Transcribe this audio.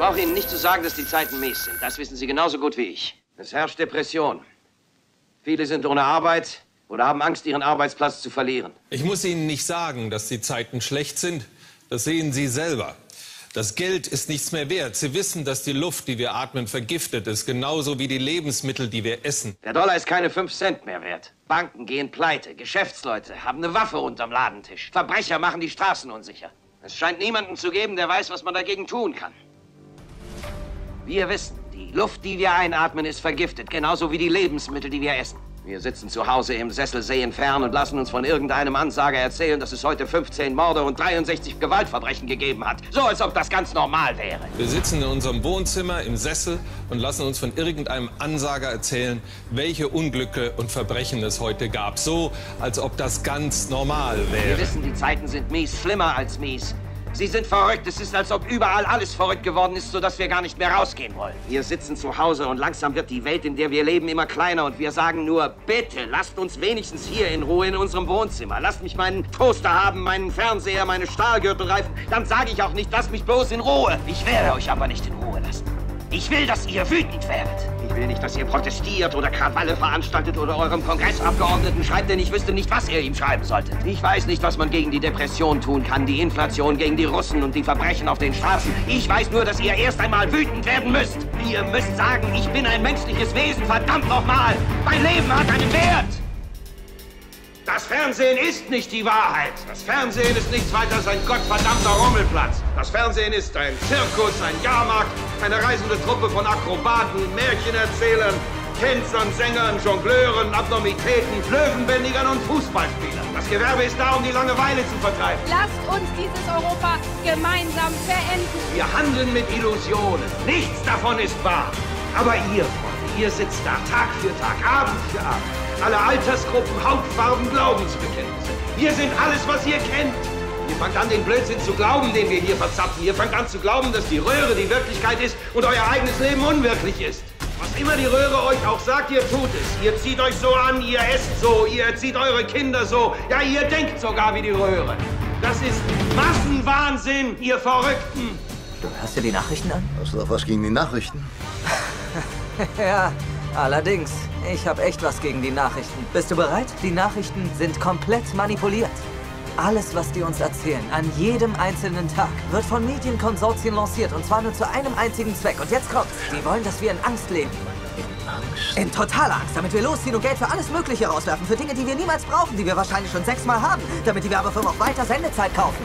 brauche Ihnen nicht zu sagen, dass die Zeiten mies sind. Das wissen Sie genauso gut wie ich. Es herrscht Depression. Viele sind ohne Arbeit oder haben Angst, ihren Arbeitsplatz zu verlieren. Ich muss Ihnen nicht sagen, dass die Zeiten schlecht sind. Das sehen Sie selber. Das Geld ist nichts mehr wert. Sie wissen, dass die Luft, die wir atmen, vergiftet ist, genauso wie die Lebensmittel, die wir essen. Der Dollar ist keine 5 Cent mehr wert. Banken gehen pleite, Geschäftsleute haben eine Waffe unterm Ladentisch. Verbrecher machen die Straßen unsicher. Es scheint niemanden zu geben, der weiß, was man dagegen tun kann. Wir wissen, die Luft, die wir einatmen, ist vergiftet, genauso wie die Lebensmittel, die wir essen. Wir sitzen zu Hause im Sessel, sehen fern und lassen uns von irgendeinem Ansager erzählen, dass es heute 15 Morde und 63 Gewaltverbrechen gegeben hat. So, als ob das ganz normal wäre. Wir sitzen in unserem Wohnzimmer im Sessel und lassen uns von irgendeinem Ansager erzählen, welche Unglücke und Verbrechen es heute gab. So, als ob das ganz normal wäre. Wir wissen, die Zeiten sind mies, schlimmer als mies. Sie sind verrückt. Es ist, als ob überall alles verrückt geworden ist, sodass wir gar nicht mehr rausgehen wollen. Wir sitzen zu Hause und langsam wird die Welt, in der wir leben, immer kleiner. Und wir sagen nur, bitte, lasst uns wenigstens hier in Ruhe in unserem Wohnzimmer. Lasst mich meinen Toaster haben, meinen Fernseher, meine Stahlgürtelreifen. Dann sage ich auch nicht, lasst mich bloß in Ruhe. Ich werde euch aber nicht in Ruhe lassen. Ich will, dass ihr wütend werdet. Ich will nicht, dass ihr protestiert oder Krawalle veranstaltet oder eurem Kongressabgeordneten schreibt, denn ich wüsste nicht, was ihr ihm schreiben solltet. Ich weiß nicht, was man gegen die Depression tun kann, die Inflation, gegen die Russen und die Verbrechen auf den Straßen. Ich weiß nur, dass ihr erst einmal wütend werden müsst. Ihr müsst sagen, ich bin ein menschliches Wesen, verdammt nochmal. Mein Leben hat einen Wert. Das Fernsehen ist nicht die Wahrheit. Das Fernsehen ist nichts weiter als ein gottverdammter Rummelplatz. Das Fernsehen ist ein Zirkus, ein Jahrmarkt, eine reisende Truppe von Akrobaten, Märchenerzählern, Tänzern, Sängern, Jongleuren, Abnormitäten, Löwenbändigern und Fußballspielern. Das Gewerbe ist da, um die Langeweile zu vertreiben. Lasst uns dieses Europa gemeinsam beenden. Wir handeln mit Illusionen. Nichts davon ist wahr. Aber ihr, Freunde, ihr sitzt da Tag für Tag, Abend für Abend alle Altersgruppen, Hautfarben, Glaubensbekenntnisse. Wir sind alles, was ihr kennt. Ihr fangt an, den Blödsinn zu glauben, den wir hier verzapfen. Ihr fangt an zu glauben, dass die Röhre die Wirklichkeit ist und euer eigenes Leben unwirklich ist. Was immer die Röhre euch auch sagt, ihr tut es. Ihr zieht euch so an, ihr esst so, ihr erzieht eure Kinder so. Ja, ihr denkt sogar wie die Röhre. Das ist Massenwahnsinn, ihr Verrückten. Du hörst dir die Nachrichten an? Hast du doch was gegen die Nachrichten? ja, allerdings. Ich habe echt was gegen die Nachrichten. Bist du bereit? Die Nachrichten sind komplett manipuliert. Alles, was die uns erzählen, an jedem einzelnen Tag, wird von Medienkonsortien lanciert und zwar nur zu einem einzigen Zweck. Und jetzt kommt's. Die wollen, dass wir in Angst leben. In Angst? In totaler Angst, damit wir losziehen und Geld für alles Mögliche rauswerfen. Für Dinge, die wir niemals brauchen, die wir wahrscheinlich schon sechsmal haben. Damit die Werbefirmen auch weiter Sendezeit kaufen.